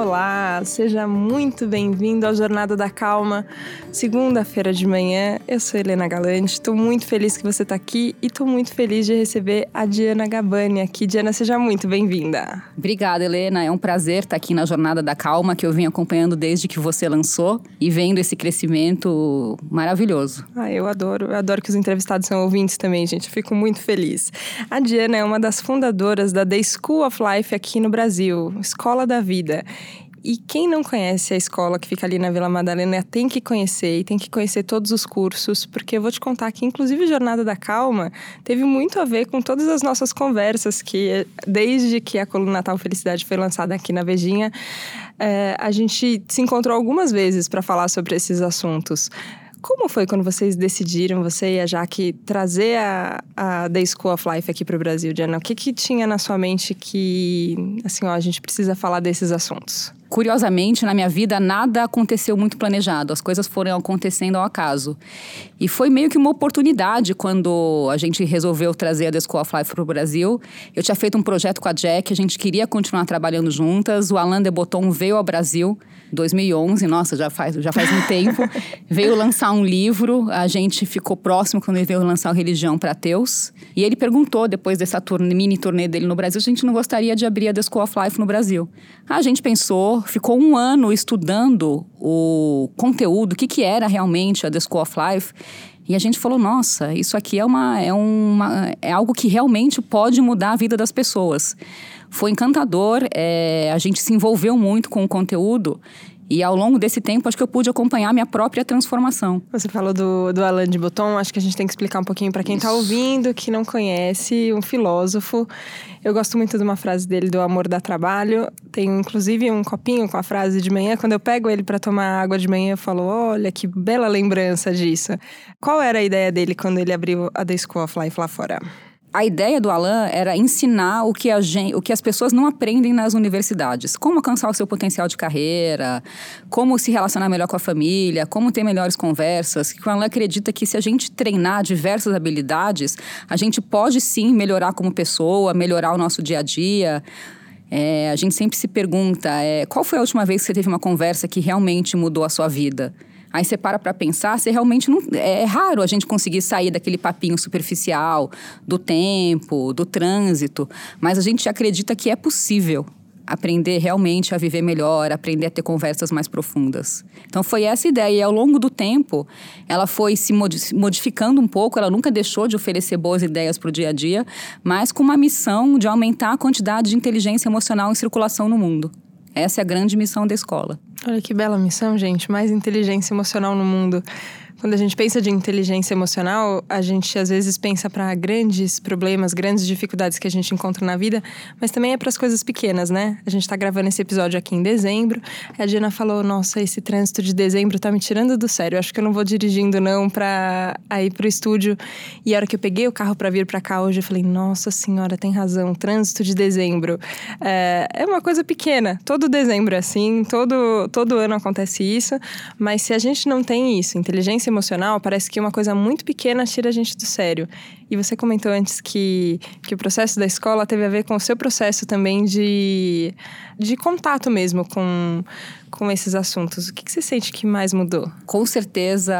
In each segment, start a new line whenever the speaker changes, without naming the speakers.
Olá, seja muito bem-vindo ao Jornada da Calma, segunda-feira de manhã. Eu sou Helena Galante, estou muito feliz que você está aqui e estou muito feliz de receber a Diana Gabani aqui. Diana, seja muito bem-vinda.
Obrigada, Helena. É um prazer estar aqui na Jornada da Calma, que eu vim acompanhando desde que você lançou e vendo esse crescimento maravilhoso.
Ah, eu adoro, eu adoro que os entrevistados são ouvintes também, gente. Eu fico muito feliz. A Diana é uma das fundadoras da The School of Life aqui no Brasil, Escola da Vida. E quem não conhece a escola que fica ali na Vila Madalena tem que conhecer e tem que conhecer todos os cursos, porque eu vou te contar que, inclusive, Jornada da Calma teve muito a ver com todas as nossas conversas, que desde que a Coluna Natal Felicidade foi lançada aqui na Vejinha, é, a gente se encontrou algumas vezes para falar sobre esses assuntos. Como foi quando vocês decidiram, você e a Jaque, trazer a, a The School of Life aqui para o Brasil, Diana? O que, que tinha na sua mente que, assim, ó, a gente precisa falar desses assuntos?
Curiosamente, na minha vida, nada aconteceu muito planejado. As coisas foram acontecendo ao acaso. E foi meio que uma oportunidade quando a gente resolveu trazer a The School of Life para o Brasil. Eu tinha feito um projeto com a Jack, a gente queria continuar trabalhando juntas. O Alain de Botton veio ao Brasil 2011, nossa, já faz, já faz um tempo. veio lançar um livro, a gente ficou próximo quando ele veio lançar o Religião para Ateus. E ele perguntou, depois dessa turnê, mini turnê dele no Brasil, se a gente não gostaria de abrir a The School of Life no Brasil. A gente pensou, ficou um ano estudando o conteúdo, o que, que era realmente a The School of Life. E a gente falou, nossa, isso aqui é, uma, é, uma, é algo que realmente pode mudar a vida das pessoas. Foi encantador, é, a gente se envolveu muito com o conteúdo e ao longo desse tempo, acho que eu pude acompanhar minha própria transformação.
Você falou do, do Alain de Botton, acho que a gente tem que explicar um pouquinho para quem está ouvindo, que não conhece, um filósofo. Eu gosto muito de uma frase dele, do amor dá trabalho. Tem inclusive um copinho com a frase de manhã. Quando eu pego ele para tomar água de manhã, eu falo: olha que bela lembrança disso. Qual era a ideia dele quando ele abriu a The School of Life lá fora?
A ideia do Alan era ensinar o que, a gente, o que as pessoas não aprendem nas universidades. Como alcançar o seu potencial de carreira, como se relacionar melhor com a família, como ter melhores conversas. Que o Alan acredita que se a gente treinar diversas habilidades, a gente pode sim melhorar como pessoa, melhorar o nosso dia a dia. É, a gente sempre se pergunta, é, qual foi a última vez que você teve uma conversa que realmente mudou a sua vida? Aí você para para pensar, você realmente não. É raro a gente conseguir sair daquele papinho superficial, do tempo, do trânsito, mas a gente acredita que é possível aprender realmente a viver melhor, aprender a ter conversas mais profundas. Então foi essa ideia e ao longo do tempo ela foi se modificando um pouco, ela nunca deixou de oferecer boas ideias para o dia a dia, mas com uma missão de aumentar a quantidade de inteligência emocional em circulação no mundo. Essa é a grande missão da escola.
Olha que bela missão, gente. Mais inteligência emocional no mundo. Quando a gente pensa de inteligência emocional, a gente às vezes pensa para grandes problemas, grandes dificuldades que a gente encontra na vida, mas também é para as coisas pequenas, né? A gente está gravando esse episódio aqui em dezembro. A Diana falou: "Nossa, esse trânsito de dezembro tá me tirando do sério. Acho que eu não vou dirigindo não para ir pro estúdio". E a hora que eu peguei o carro para vir para cá hoje, eu falei: "Nossa senhora, tem razão. Trânsito de dezembro é, é uma coisa pequena. Todo dezembro é assim, todo todo ano acontece isso, mas se a gente não tem isso, inteligência emocional, parece que uma coisa muito pequena tira a gente do sério. E você comentou antes que, que o processo da escola teve a ver com o seu processo também de, de contato mesmo com, com esses assuntos. O que, que você sente que mais mudou?
Com certeza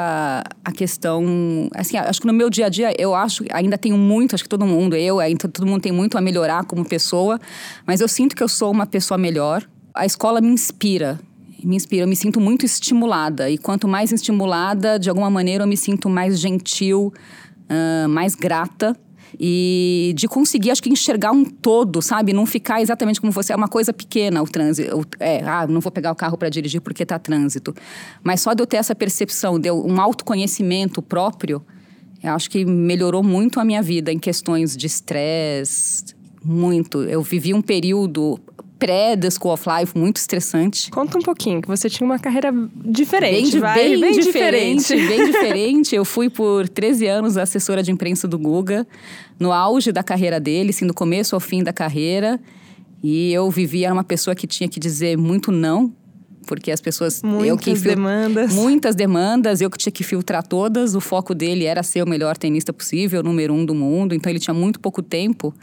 a questão. Assim, acho que no meu dia a dia, eu acho ainda tenho muito, acho que todo mundo, eu, ainda todo mundo tem muito a melhorar como pessoa, mas eu sinto que eu sou uma pessoa melhor. A escola me inspira me inspira, eu me sinto muito estimulada. E quanto mais estimulada, de alguma maneira eu me sinto mais gentil, uh, mais grata. E de conseguir, acho que enxergar um todo, sabe? Não ficar exatamente como você. É uma coisa pequena o trânsito. É, ah, não vou pegar o carro para dirigir porque está trânsito. Mas só de eu ter essa percepção, de um autoconhecimento próprio, eu acho que melhorou muito a minha vida em questões de estresse, muito. Eu vivi um período pré-The School of Life muito estressante.
Conta um pouquinho, que você tinha uma carreira diferente,
bem,
vai,
bem, bem diferente. diferente. bem diferente. Eu fui por 13 anos assessora de imprensa do Guga, no auge da carreira dele, assim, do começo ao fim da carreira. E eu vivia, uma pessoa que tinha que dizer muito não porque as pessoas
muitas eu
que
fil... demandas
muitas demandas eu que tinha que filtrar todas o foco dele era ser o melhor tenista possível número um do mundo então ele tinha muito pouco tempo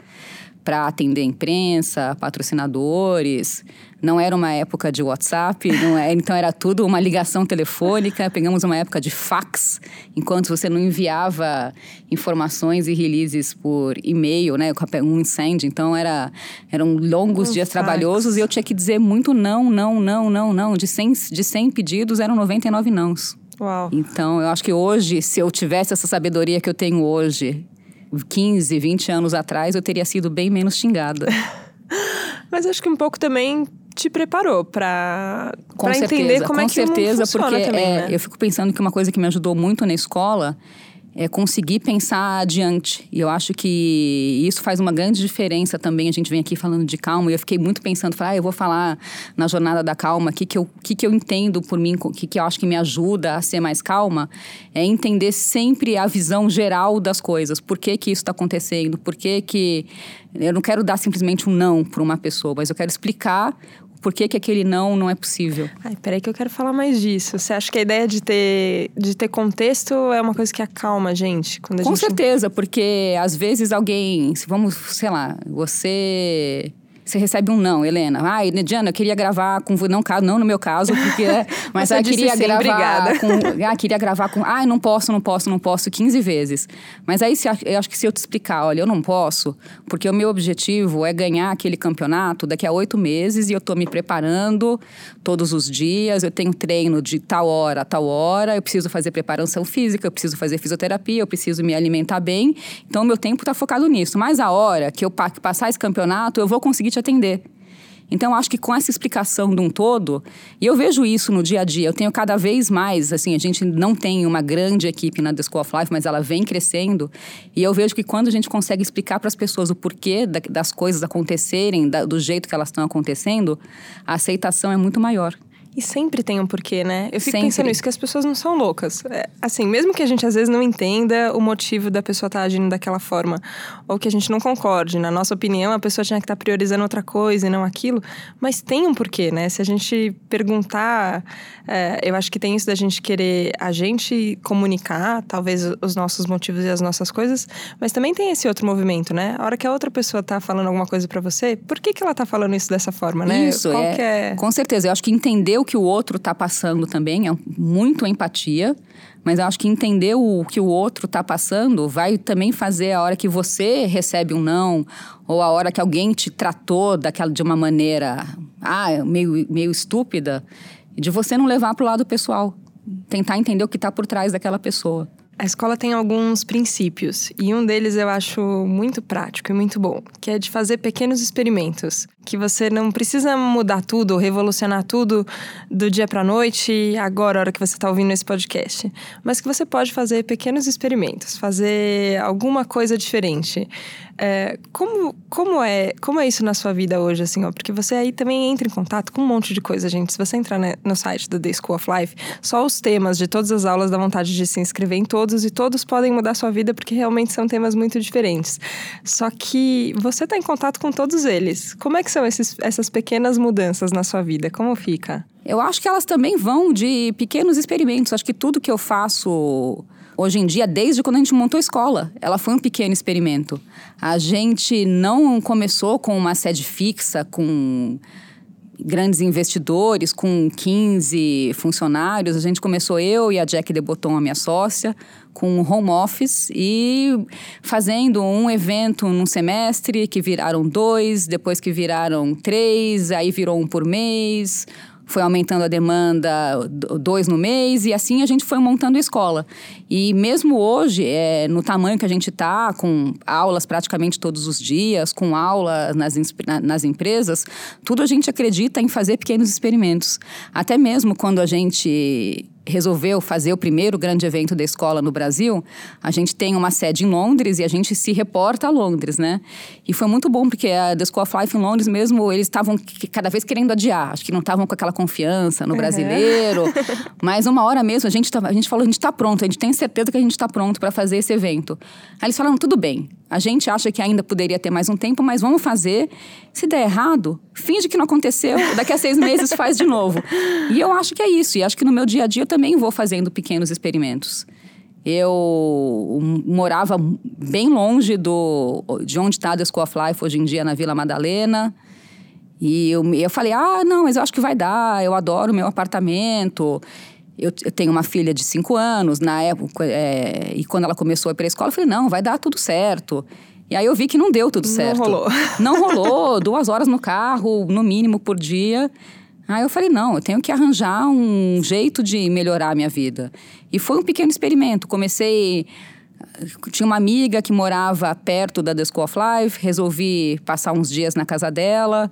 para atender a imprensa, patrocinadores. Não era uma época de WhatsApp, é, então era tudo uma ligação telefônica. Pegamos uma época de fax, enquanto você não enviava informações e releases por e-mail, né? Um incêndio. Então era, eram longos um dias fax. trabalhosos e eu tinha que dizer muito não, não, não, não, não. De 100, de 100 pedidos eram 99 nãos.
Uau.
Então, eu acho que hoje, se eu tivesse essa sabedoria que eu tenho hoje, 15, 20 anos atrás, eu teria sido bem menos xingada.
Mas acho que um pouco também te preparou para entender como
com
é que
certeza,
o mundo
porque
também,
é,
né?
eu fico pensando que uma coisa que me ajudou muito na escola é conseguir pensar adiante. E eu acho que isso faz uma grande diferença também. A gente vem aqui falando de calma e eu fiquei muito pensando, falar, ah, eu vou falar na jornada da calma, o que, que, eu, que, que eu entendo por mim, o que, que eu acho que me ajuda a ser mais calma, é entender sempre a visão geral das coisas. Por que, que isso está acontecendo? Por que, que. Eu não quero dar simplesmente um não para uma pessoa, mas eu quero explicar por que, que aquele não não é possível?
Ai, peraí que eu quero falar mais disso. Você acha que a ideia de ter, de ter contexto é uma coisa que acalma a gente?
Quando
a
Com
gente...
certeza, porque às vezes alguém, vamos, sei lá, você você recebe um não, Helena. Ai, Diana, eu queria gravar com não, não no meu caso, porque é, mas eu queria
sim,
gravar
obrigada.
com, ah, queria gravar com, ai, não posso, não posso, não posso 15 vezes. Mas aí eu acho que se eu te explicar, olha, eu não posso, porque o meu objetivo é ganhar aquele campeonato daqui a oito meses e eu tô me preparando todos os dias, eu tenho treino de tal hora a tal hora, eu preciso fazer preparação física, eu preciso fazer fisioterapia, eu preciso me alimentar bem. Então, o meu tempo está focado nisso. Mas a hora que eu passar esse campeonato, eu vou conseguir te te atender. Então, acho que com essa explicação de um todo, e eu vejo isso no dia a dia, eu tenho cada vez mais, assim, a gente não tem uma grande equipe na The School of Life, mas ela vem crescendo, e eu vejo que quando a gente consegue explicar para as pessoas o porquê das coisas acontecerem, do jeito que elas estão acontecendo, a aceitação é muito maior.
E sempre tem um porquê, né? Eu fico
Sempre.
pensando isso, que as pessoas não são loucas. É, assim, mesmo que a gente às vezes não entenda o motivo da pessoa estar agindo daquela forma, ou que a gente não concorde, na nossa opinião, a pessoa tinha que estar priorizando outra coisa e não aquilo, mas tem um porquê, né? Se a gente perguntar, é, eu acho que tem isso da gente querer a gente comunicar, talvez os nossos motivos e as nossas coisas, mas também tem esse outro movimento, né? A hora que a outra pessoa tá falando alguma coisa para você, por que, que ela tá falando isso dessa forma, né?
Isso,
Qual
é,
é...
Com certeza. Eu acho que entender o que o outro está passando também é muito empatia. Mas eu acho que entender o que o outro está passando vai também fazer a hora que você recebe um não, ou a hora que alguém te tratou daquela, de uma maneira ah, meio, meio estúpida, de você não levar para o lado pessoal. Tentar entender o que está por trás daquela pessoa.
A escola tem alguns princípios e um deles eu acho muito prático e muito bom, que é de fazer pequenos experimentos, que você não precisa mudar tudo ou revolucionar tudo do dia para noite, agora, a hora que você está ouvindo esse podcast, mas que você pode fazer pequenos experimentos, fazer alguma coisa diferente. É, como, como, é, como é isso na sua vida hoje, assim, ó? Porque você aí também entra em contato com um monte de coisa, gente. Se você entrar né, no site do The School of Life, só os temas de todas as aulas dá vontade de se inscrever em todos e todos podem mudar sua vida porque realmente são temas muito diferentes. Só que você está em contato com todos eles. Como é que são esses, essas pequenas mudanças na sua vida? Como fica?
Eu acho que elas também vão de pequenos experimentos. Acho que tudo que eu faço hoje em dia, desde quando a gente montou a escola. Ela foi um pequeno experimento. A gente não começou com uma sede fixa, com grandes investidores, com 15 funcionários. A gente começou eu e a Jack Deboton, a minha sócia, com home office e fazendo um evento num semestre, que viraram dois, depois que viraram três, aí virou um por mês foi aumentando a demanda dois no mês e assim a gente foi montando a escola. E mesmo hoje, é, no tamanho que a gente está, com aulas praticamente todos os dias, com aulas nas, nas empresas, tudo a gente acredita em fazer pequenos experimentos. Até mesmo quando a gente resolveu fazer o primeiro grande evento da escola no Brasil, a gente tem uma sede em Londres e a gente se reporta a Londres, né? E foi muito bom, porque a The School of Life em Londres mesmo, eles estavam cada vez querendo adiar. Acho que não estavam com aquela confiança no brasileiro. Uhum. Mas uma hora mesmo, a gente, a gente falou, a gente está pronto, a gente tem certeza que a gente está pronto para fazer esse evento. Aí eles falaram, tudo bem, a gente acha que ainda poderia ter mais um tempo, mas vamos fazer. Se der errado, finge que não aconteceu. Daqui a seis meses faz de novo. E eu acho que é isso. E acho que no meu dia a dia eu também vou fazendo pequenos experimentos. Eu morava bem longe do, de onde está a The School of Life hoje em dia, na Vila Madalena. E eu, eu falei, ah, não, mas eu acho que vai dar, eu adoro meu apartamento. Eu, eu tenho uma filha de cinco anos, na época, é, e quando ela começou a ir para a escola, eu falei, não, vai dar tudo certo. E aí eu vi que não deu tudo certo.
Não rolou.
Não rolou, duas horas no carro, no mínimo por dia. Aí eu falei, não, eu tenho que arranjar um jeito de melhorar a minha vida. E foi um pequeno experimento. Comecei tinha uma amiga que morava perto da The School of Life, resolvi passar uns dias na casa dela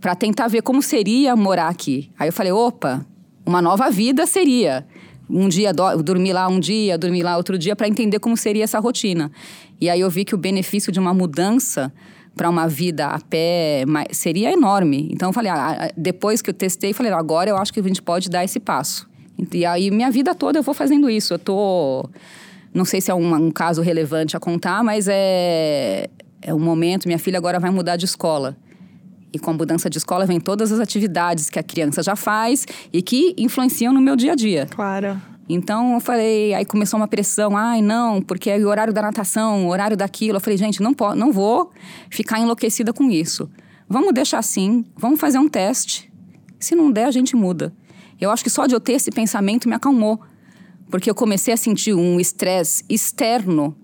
para tentar ver como seria morar aqui. Aí eu falei, opa, uma nova vida seria. Um dia do, dormir lá um dia, dormir lá outro dia, para entender como seria essa rotina. E aí eu vi que o benefício de uma mudança para uma vida a pé seria enorme. Então eu falei, ah, depois que eu testei, falei, agora eu acho que a gente pode dar esse passo. E aí minha vida toda eu vou fazendo isso. Eu tô não sei se é um, um caso relevante a contar, mas é é um momento, minha filha agora vai mudar de escola. E com a mudança de escola vem todas as atividades que a criança já faz e que influenciam no meu dia a dia.
Claro.
Então eu falei, aí começou uma pressão, ai não, porque é o horário da natação, o horário daquilo. Eu falei, gente, não, pode, não vou ficar enlouquecida com isso. Vamos deixar assim, vamos fazer um teste. Se não der, a gente muda. Eu acho que só de eu ter esse pensamento me acalmou. Porque eu comecei a sentir um estresse externo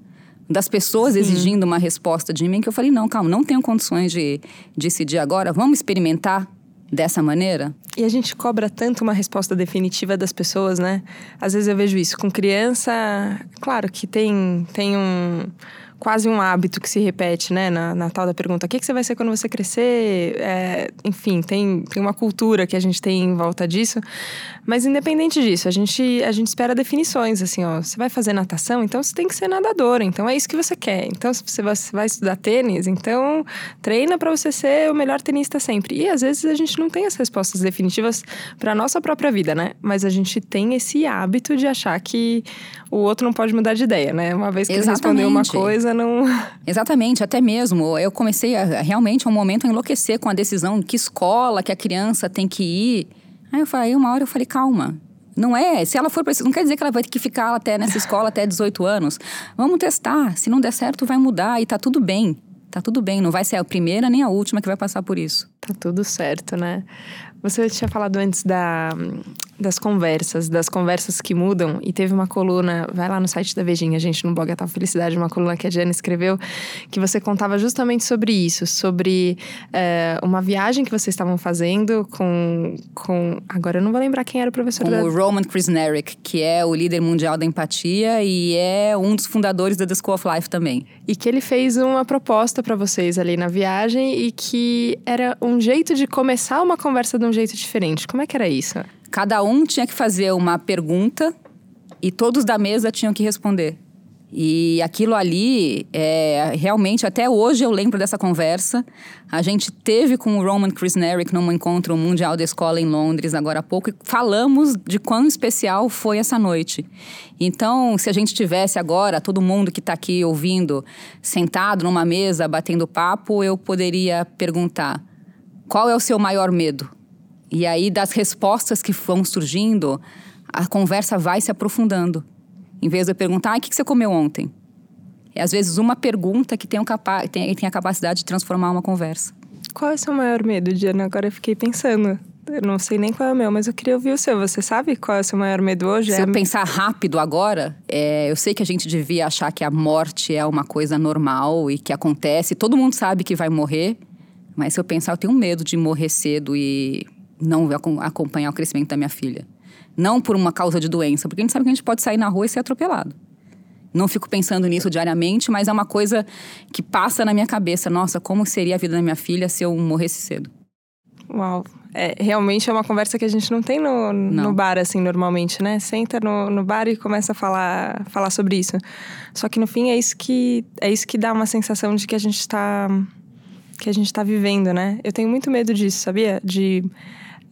das pessoas Sim. exigindo uma resposta de mim que eu falei, não, calma, não tenho condições de decidir agora, vamos experimentar dessa maneira?
E a gente cobra tanto uma resposta definitiva das pessoas, né? Às vezes eu vejo isso com criança, claro que tem tem um quase um hábito que se repete, né? Na, na tal da pergunta: o que, que você vai ser quando você crescer? É, enfim, tem, tem uma cultura que a gente tem em volta disso. Mas independente disso, a gente, a gente espera definições, assim, ó. Você vai fazer natação, então você tem que ser nadadora. Então é isso que você quer. Então, se você vai, você vai estudar tênis, então treina para você ser o melhor tenista sempre. E às vezes a gente não tem as respostas definitivas para nossa própria vida, né? Mas a gente tem esse hábito de achar que o outro não pode mudar de ideia, né? Uma vez que Exatamente. ele respondeu uma coisa, não.
Exatamente, até mesmo. Eu comecei a, realmente um momento a enlouquecer com a decisão que escola que a criança tem que ir. Aí eu falei, uma hora eu falei, calma. Não é, se ela for para não quer dizer que ela vai ter que ficar até nessa escola até 18 anos. Vamos testar. Se não der certo, vai mudar e tá tudo bem. Tá tudo bem, não vai ser a primeira nem a última que vai passar por isso.
Tá tudo certo, né? Você tinha falado antes da, das conversas, das conversas que mudam, e teve uma coluna, vai lá no site da Vejinha, gente, no blog A Tal Felicidade, uma coluna que a Jana escreveu, que você contava justamente sobre isso, sobre é, uma viagem que vocês estavam fazendo com, com. Agora eu não vou lembrar quem era o professor
com
da...
o Roman Krznaric, que é o líder mundial da empatia e é um dos fundadores da The School of Life também.
E que ele fez uma proposta para vocês ali na viagem e que era um jeito de começar uma conversa de um jeito diferente. Como é que era isso?
Cada um tinha que fazer uma pergunta e todos da mesa tinham que responder. E aquilo ali, é, realmente, até hoje eu lembro dessa conversa. A gente teve com o Roman Krznaric num encontro mundial da escola em Londres, agora há pouco, e falamos de quão especial foi essa noite. Então, se a gente tivesse agora, todo mundo que está aqui ouvindo, sentado numa mesa, batendo papo, eu poderia perguntar: qual é o seu maior medo? E aí, das respostas que vão surgindo, a conversa vai se aprofundando. Em vez de eu perguntar, ah, o que você comeu ontem? É às vezes uma pergunta que tem, um capa tem, tem a capacidade de transformar uma conversa.
Qual é o seu maior medo, Diana? Agora eu fiquei pensando. Eu não sei nem qual é o meu, mas eu queria ouvir o seu. Você sabe qual é o seu maior medo hoje?
Se
é...
eu pensar rápido agora, é, eu sei que a gente devia achar que a morte é uma coisa normal e que acontece. Todo mundo sabe que vai morrer. Mas se eu pensar, eu tenho medo de morrer cedo e não acompanhar o crescimento da minha filha. Não por uma causa de doença, porque a gente sabe que a gente pode sair na rua e ser atropelado. Não fico pensando nisso diariamente, mas é uma coisa que passa na minha cabeça. Nossa, como seria a vida da minha filha se eu morresse cedo?
Uau. É, realmente é uma conversa que a gente não tem no, não. no bar, assim, normalmente, né? Senta no, no bar e começa a falar, falar sobre isso. Só que no fim é isso que, é isso que dá uma sensação de que a gente está que a gente está vivendo, né? Eu tenho muito medo disso, sabia? De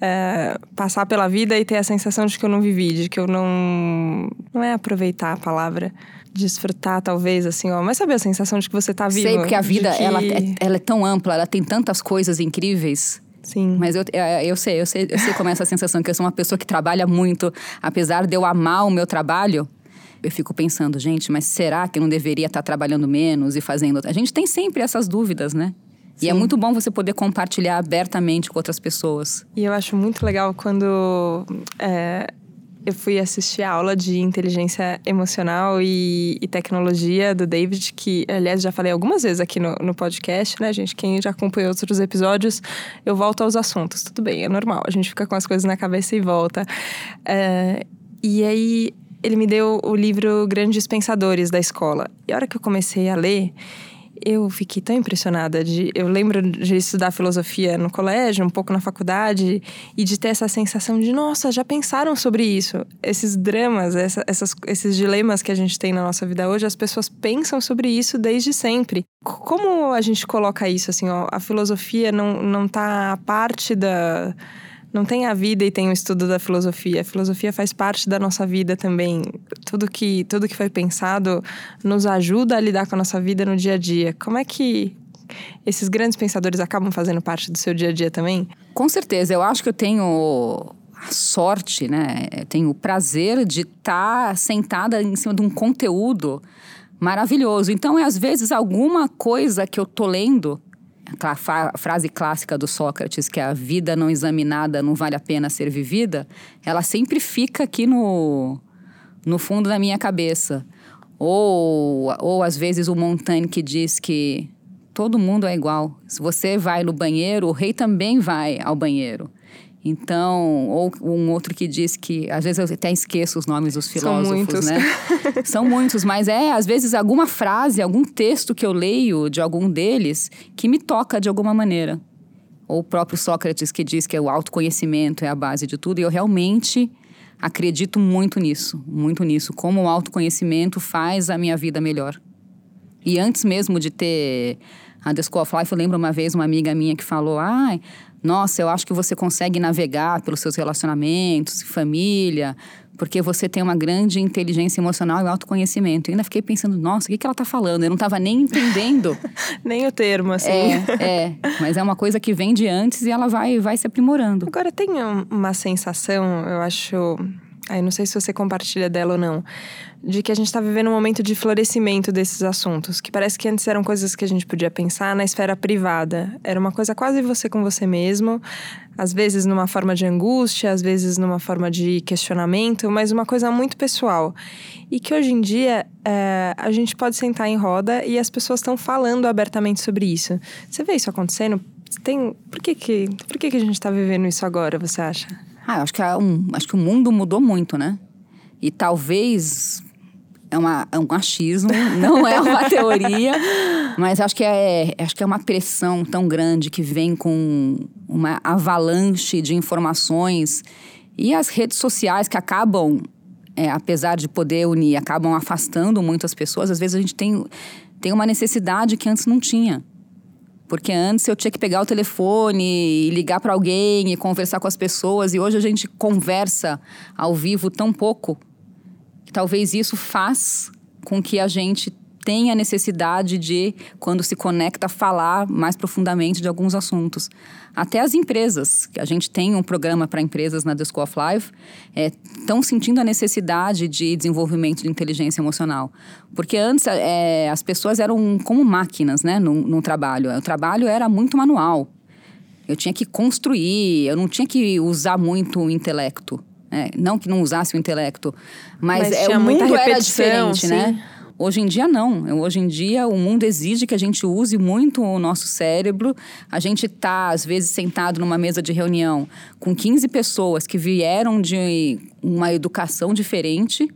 é, passar pela vida e ter a sensação de que eu não vivi, de que eu não. Não é aproveitar a palavra. Desfrutar, talvez, assim, ó. Mas sabe a sensação de que você tá vivo?
Sei, porque a vida, que... ela, é, ela é tão ampla, ela tem tantas coisas incríveis.
Sim.
Mas eu, é, eu sei, eu sei, eu sei como é essa sensação, que eu sou uma pessoa que trabalha muito. Apesar de eu amar o meu trabalho, Eu fico pensando, gente, mas será que eu não deveria estar trabalhando menos e fazendo. A gente tem sempre essas dúvidas, né? Sim. E é muito bom você poder compartilhar abertamente com outras pessoas.
E eu acho muito legal quando é, eu fui assistir a aula de inteligência emocional e, e, tecnologia do David, que, aliás, já falei algumas vezes aqui no, no, podcast, né, gente? Quem já acompanhou outros episódios, eu volto aos assuntos. Tudo bem, é normal, a gente fica com as coisas na cabeça e volta. É, e aí, ele me deu o livro Grandes Pensadores da escola. E a hora que eu comecei a ler, eu fiquei tão impressionada de eu lembro de estudar filosofia no colégio, um pouco na faculdade e de ter essa sensação de nossa, já pensaram sobre isso? Esses dramas, essa, essas, esses dilemas que a gente tem na nossa vida hoje, as pessoas pensam sobre isso desde sempre. Como a gente coloca isso assim, ó, a filosofia não não tá parte da não tem a vida e tem o estudo da filosofia. A filosofia faz parte da nossa vida também. Tudo que, tudo que foi pensado nos ajuda a lidar com a nossa vida no dia a dia. Como é que esses grandes pensadores acabam fazendo parte do seu dia a dia também?
Com certeza. Eu acho que eu tenho a sorte, né? Eu tenho o prazer de estar tá sentada em cima de um conteúdo maravilhoso. Então, é às vezes alguma coisa que eu tô lendo a frase clássica do Sócrates, que é a vida não examinada não vale a pena ser vivida, ela sempre fica aqui no, no fundo da minha cabeça. Ou, ou às vezes o Montaigne que diz que todo mundo é igual. Se você vai no banheiro, o rei também vai ao banheiro. Então, ou um outro que diz que, às vezes eu até esqueço os nomes dos filósofos,
São muitos.
né? São muitos, mas é às vezes alguma frase, algum texto que eu leio de algum deles que me toca de alguma maneira. Ou o próprio Sócrates que diz que o autoconhecimento é a base de tudo, e eu realmente acredito muito nisso, muito nisso, como o autoconhecimento faz a minha vida melhor. E antes mesmo de ter a The School of Life, eu lembro uma vez uma amiga minha que falou: "Ah, nossa, eu acho que você consegue navegar pelos seus relacionamentos, família, porque você tem uma grande inteligência emocional e autoconhecimento. E ainda fiquei pensando, nossa, o que, que ela está falando? Eu não estava nem entendendo.
nem o termo, assim.
É, é, mas é uma coisa que vem de antes e ela vai, vai se aprimorando.
Agora, tem uma sensação, eu acho aí não sei se você compartilha dela ou não, de que a gente está vivendo um momento de florescimento desses assuntos, que parece que antes eram coisas que a gente podia pensar na esfera privada. Era uma coisa quase você com você mesmo, às vezes numa forma de angústia, às vezes numa forma de questionamento, mas uma coisa muito pessoal. E que hoje em dia é, a gente pode sentar em roda e as pessoas estão falando abertamente sobre isso. Você vê isso acontecendo? Tem, por que, que, por que, que a gente está vivendo isso agora, você acha?
Ah, acho que, é um, acho que o mundo mudou muito, né? E talvez é, uma, é um achismo, não é uma teoria, mas acho que, é, acho que é uma pressão tão grande que vem com uma avalanche de informações e as redes sociais que acabam, é, apesar de poder unir, acabam afastando muitas pessoas. Às vezes a gente tem, tem uma necessidade que antes não tinha. Porque antes eu tinha que pegar o telefone e ligar para alguém e conversar com as pessoas, e hoje a gente conversa ao vivo tão pouco. Talvez isso faz com que a gente tem a necessidade de, quando se conecta, falar mais profundamente de alguns assuntos. Até as empresas, que a gente tem um programa para empresas na The School of Life, estão é, sentindo a necessidade de desenvolvimento de inteligência emocional. Porque antes é, as pessoas eram como máquinas né, no, no trabalho. O trabalho era muito manual. Eu tinha que construir, eu não tinha que usar muito o intelecto. Né? Não que não usasse o intelecto, mas, mas é, o mundo era diferente, né? sim. né? Hoje em dia, não. Hoje em dia, o mundo exige que a gente use muito o nosso cérebro. A gente está, às vezes, sentado numa mesa de reunião com 15 pessoas que vieram de uma educação diferente.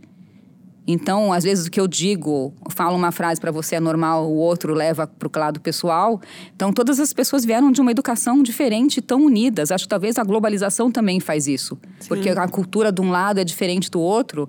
Então, às vezes, o que eu digo, falo uma frase para você é normal, o outro leva para o lado pessoal. Então, todas as pessoas vieram de uma educação diferente, tão unidas. Acho que talvez a globalização também faz isso. Sim. Porque a cultura de um lado é diferente do outro.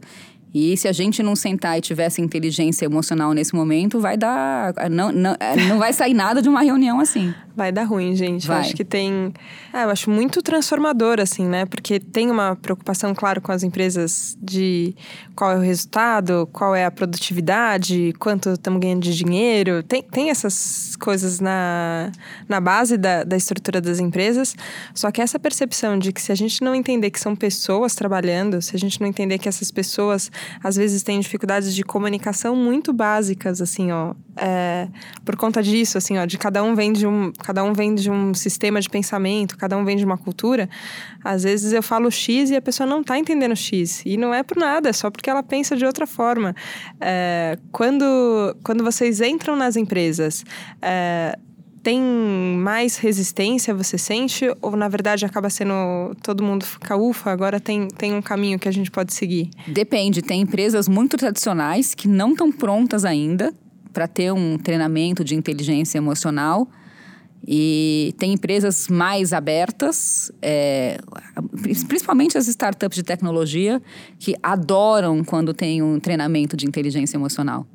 E se a gente não sentar e tivesse inteligência emocional nesse momento, vai dar. Não, não, não vai sair nada de uma reunião assim.
Vai dar ruim, gente.
Vai.
Eu acho que tem. Ah, eu acho muito transformador, assim, né? Porque tem uma preocupação, claro, com as empresas de qual é o resultado, qual é a produtividade, quanto estamos ganhando de dinheiro. Tem, tem essas coisas na, na base da, da estrutura das empresas. Só que essa percepção de que se a gente não entender que são pessoas trabalhando, se a gente não entender que essas pessoas às vezes têm dificuldades de comunicação muito básicas, assim, ó. É, por conta disso, assim, ó, de cada um vem de um cada um vem de um sistema de pensamento, cada um vem de uma cultura. Às vezes eu falo X e a pessoa não está entendendo X. E não é por nada, é só porque ela pensa de outra forma. É, quando, quando vocês entram nas empresas, é, tem mais resistência, você sente? Ou na verdade acaba sendo todo mundo fica ufa, agora tem, tem um caminho que a gente pode seguir?
Depende. Tem empresas muito tradicionais que não estão prontas ainda para ter um treinamento de inteligência emocional e tem empresas mais abertas, é, principalmente as startups de tecnologia, que adoram quando tem um treinamento de inteligência emocional.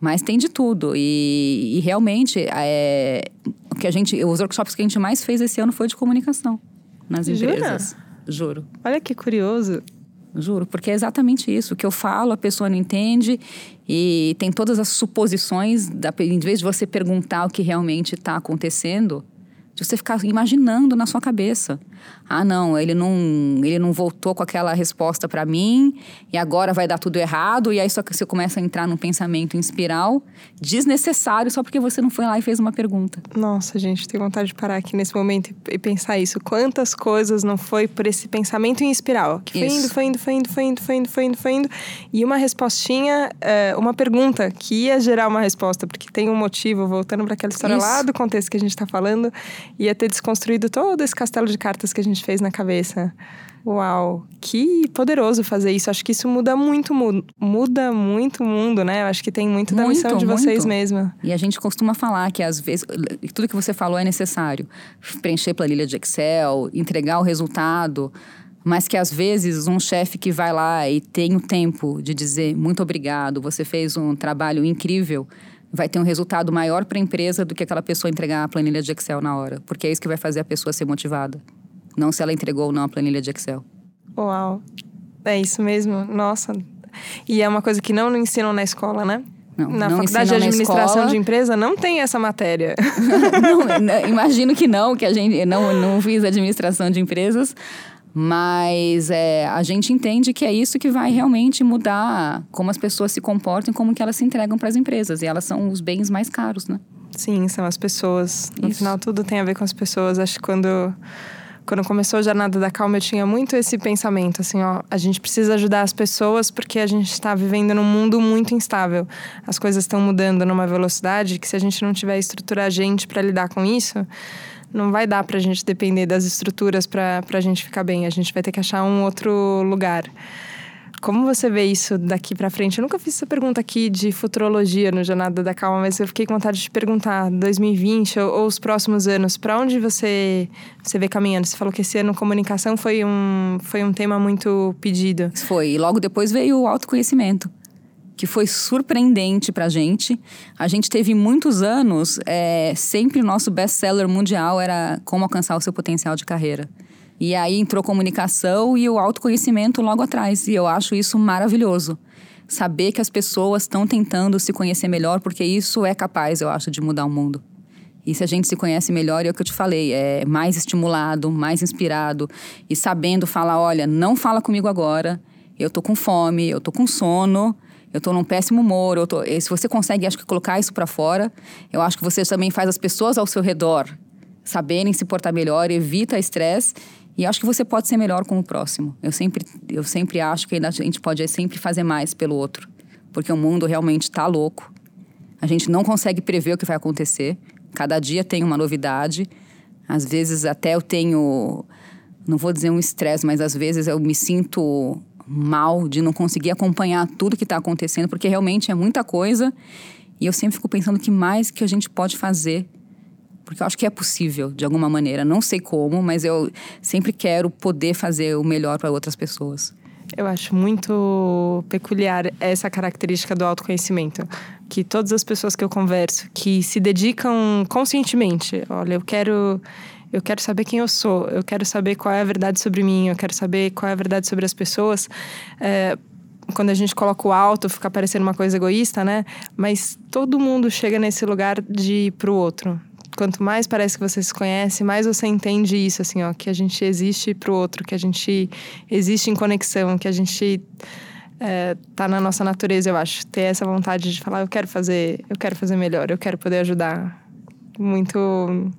Mas tem de tudo. E, e realmente, é, o que a gente, os workshops que a gente mais fez esse ano foi de comunicação nas
Jura?
empresas. Juro.
Olha que curioso.
Juro, porque é exatamente isso. O que eu falo, a pessoa não entende e tem todas as suposições. Da, em vez de você perguntar o que realmente está acontecendo, de você ficar imaginando na sua cabeça. Ah, não, ele não, ele não voltou com aquela resposta para mim e agora vai dar tudo errado. E aí só que você começa a entrar num pensamento em espiral desnecessário só porque você não foi lá e fez uma pergunta.
Nossa, gente, tenho vontade de parar aqui nesse momento e pensar isso. Quantas coisas não foi por esse pensamento em espiral? Que foi
Isso.
indo, foi indo, foi indo, foi indo, foi indo, foi indo, foi indo. E uma respostinha, é, uma pergunta que ia gerar uma resposta, porque tem um motivo, voltando para aquela história
Isso.
lá do contexto que a gente está falando, ia ter desconstruído todo esse castelo de cartas que a gente fez na cabeça. Uau, que poderoso fazer isso. Acho que isso muda muito, mu- muda muito o mundo, né? Eu acho que tem muito, da
Muito,
missão de vocês
muito.
mesma.
E a gente costuma falar que às vezes tudo que você falou é necessário. Preencher planilha de Excel, entregar o resultado, mas que às vezes um chefe que vai lá e tem o tempo de dizer muito obrigado, você fez um trabalho incrível, vai ter um resultado maior para a empresa do que aquela pessoa entregar a planilha de Excel na hora, porque é isso que vai fazer a pessoa ser motivada. Não se ela entregou ou não a planilha de Excel.
Uau, é isso mesmo. Nossa. E é uma coisa que não ensinam na escola, né?
Não,
na
não
faculdade de administração de empresa não tem essa matéria.
não, não, imagino que não, que a gente não, não fiz administração de empresas, mas é, a gente entende que é isso que vai realmente mudar como as pessoas se comportam e como que elas se entregam para as empresas. E elas são os bens mais caros, né?
Sim, são as pessoas. No
Isso.
final, tudo tem a ver com as pessoas. Acho que quando, quando começou a Jornada da Calma, eu tinha muito esse pensamento, assim, ó, a gente precisa ajudar as pessoas porque a gente está vivendo num mundo muito instável. As coisas estão mudando numa velocidade que se a gente não tiver estrutura agente para lidar com isso, não vai dar para a gente depender das estruturas para a gente ficar bem. A gente vai ter que achar um outro lugar. Como você vê isso daqui para frente? Eu nunca fiz essa pergunta aqui de futurologia no Jornada da Calma, mas eu fiquei com vontade de perguntar 2020 ou, ou os próximos anos, para onde você você vê caminhando? Você falou que esse ano comunicação foi um foi um tema muito pedido.
Foi. E logo depois veio o autoconhecimento, que foi surpreendente pra gente. A gente teve muitos anos, é, sempre o nosso best-seller mundial era como alcançar o seu potencial de carreira. E aí entrou comunicação e o autoconhecimento logo atrás. E eu acho isso maravilhoso. Saber que as pessoas estão tentando se conhecer melhor, porque isso é capaz, eu acho, de mudar o mundo. E se a gente se conhece melhor, é o que eu te falei, é mais estimulado, mais inspirado e sabendo falar, olha, não fala comigo agora, eu tô com fome, eu tô com sono, eu tô num péssimo humor, eu tô... se você consegue, acho que colocar isso para fora, eu acho que você também faz as pessoas ao seu redor saberem se portar melhor, evita estresse e acho que você pode ser melhor com o próximo. Eu sempre, eu sempre acho que a gente pode sempre fazer mais pelo outro, porque o mundo realmente está louco. A gente não consegue prever o que vai acontecer. Cada dia tem uma novidade. Às vezes até eu tenho, não vou dizer um estresse, mas às vezes eu me sinto mal de não conseguir acompanhar tudo que está acontecendo, porque realmente é muita coisa. E eu sempre fico pensando que mais que a gente pode fazer porque eu acho que é possível de alguma maneira. Não sei como, mas eu sempre quero poder fazer o melhor para outras pessoas.
Eu acho muito peculiar essa característica do autoconhecimento. que todas as pessoas que eu converso que se dedicam conscientemente, olha, eu quero eu quero saber quem eu sou, eu quero saber qual é a verdade sobre mim, eu quero saber qual é a verdade sobre as pessoas. É, quando a gente coloca o alto, fica parecendo uma coisa egoísta, né? Mas todo mundo chega nesse lugar de ir pro outro. Quanto mais parece que você se conhece, mais você entende isso, assim, ó, que a gente existe pro outro, que a gente existe em conexão, que a gente é, tá na nossa natureza, eu acho. Ter essa vontade de falar, eu quero fazer, eu quero fazer melhor, eu quero poder ajudar. Muito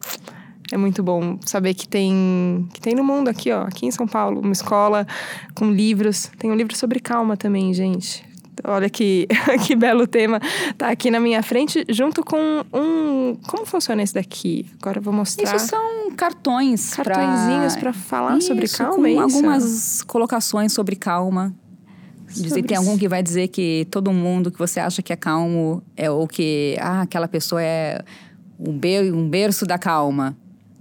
é muito bom saber que tem que tem no mundo aqui, ó, aqui em São Paulo, uma escola com livros. Tem um livro sobre calma também, gente. Olha que, que belo tema. Tá aqui na minha frente, junto com um. Como funciona esse daqui? Agora eu vou mostrar.
Isso são cartões.
Cartõezinhos para falar
isso,
sobre calma.
Com
é
algumas colocações sobre calma. Dizer, tem algum que vai dizer que todo mundo que você acha que é calmo é ou que ah, aquela pessoa é um, um berço da calma.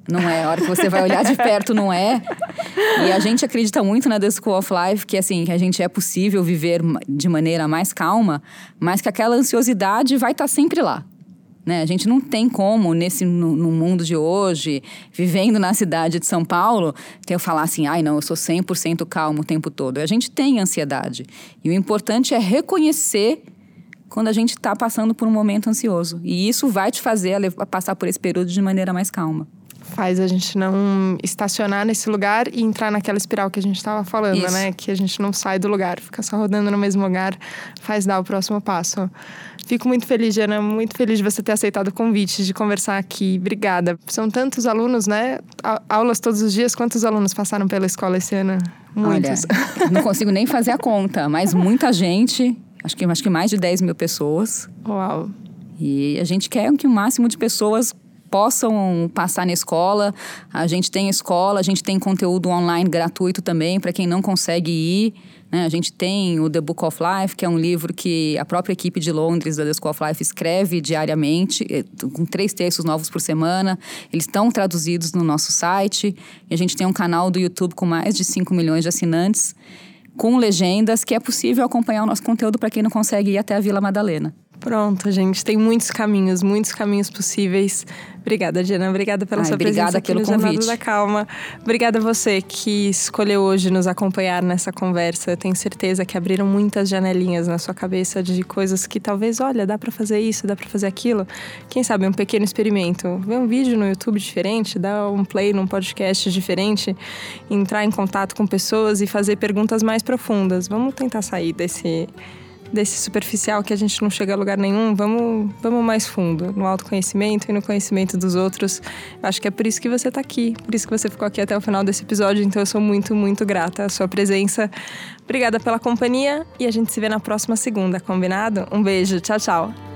Não é. A hora que você vai olhar de perto, não é. E a gente acredita muito na The School of Life, que assim, que a gente é possível viver de maneira mais calma, mas que aquela ansiosidade vai estar tá sempre lá. Né? A gente não tem como, nesse, no, no, mundo de hoje, vivendo na cidade de São Paulo, ter eu falar assim, ai não, eu sou 100% calmo o tempo todo. A gente tem ansiedade. E o importante é reconhecer quando a gente está passando por um momento ansioso. E isso vai te fazer a passar por esse período de maneira mais calma
faz a gente não estacionar nesse lugar e entrar naquela espiral que a gente estava falando, Isso. né? Que a gente não sai do lugar, fica só rodando no mesmo lugar, faz dar o próximo passo. Fico muito feliz, Jana, muito feliz de você ter aceitado o convite de conversar aqui. Obrigada. São tantos alunos, né? Aulas todos os dias. Quantos alunos passaram pela escola esse ano?
Muitos. Olha, não consigo nem fazer a conta, mas muita gente. Acho que, acho que mais de 10 mil pessoas.
Uau.
E a gente quer que o máximo de pessoas possam passar na escola. A gente tem escola, a gente tem conteúdo online gratuito também para quem não consegue ir. Né? A gente tem o The Book of Life, que é um livro que a própria equipe de Londres da The School of Life escreve diariamente, eh, com três textos novos por semana. Eles estão traduzidos no nosso site. E a gente tem um canal do YouTube com mais de 5 milhões de assinantes, com legendas, que é possível acompanhar o nosso conteúdo para quem não consegue ir até a Vila Madalena.
Pronto, gente. Tem muitos caminhos, muitos caminhos possíveis. Obrigada, Diana. Obrigada pela Ai, sua
obrigada
presença
pelo
aqui
convite.
da Calma. Obrigada a você que escolheu hoje nos acompanhar nessa conversa. Eu tenho certeza que abriram muitas janelinhas na sua cabeça de coisas que talvez, olha, dá para fazer isso, dá para fazer aquilo. Quem sabe um pequeno experimento. Ver um vídeo no YouTube diferente, dar um play num podcast diferente, entrar em contato com pessoas e fazer perguntas mais profundas. Vamos tentar sair desse desse superficial que a gente não chega a lugar nenhum, vamos, vamos mais fundo no autoconhecimento e no conhecimento dos outros. Acho que é por isso que você está aqui, por isso que você ficou aqui até o final desse episódio. Então eu sou muito, muito grata à sua presença. Obrigada pela companhia e a gente se vê na próxima segunda, combinado? Um beijo, tchau, tchau.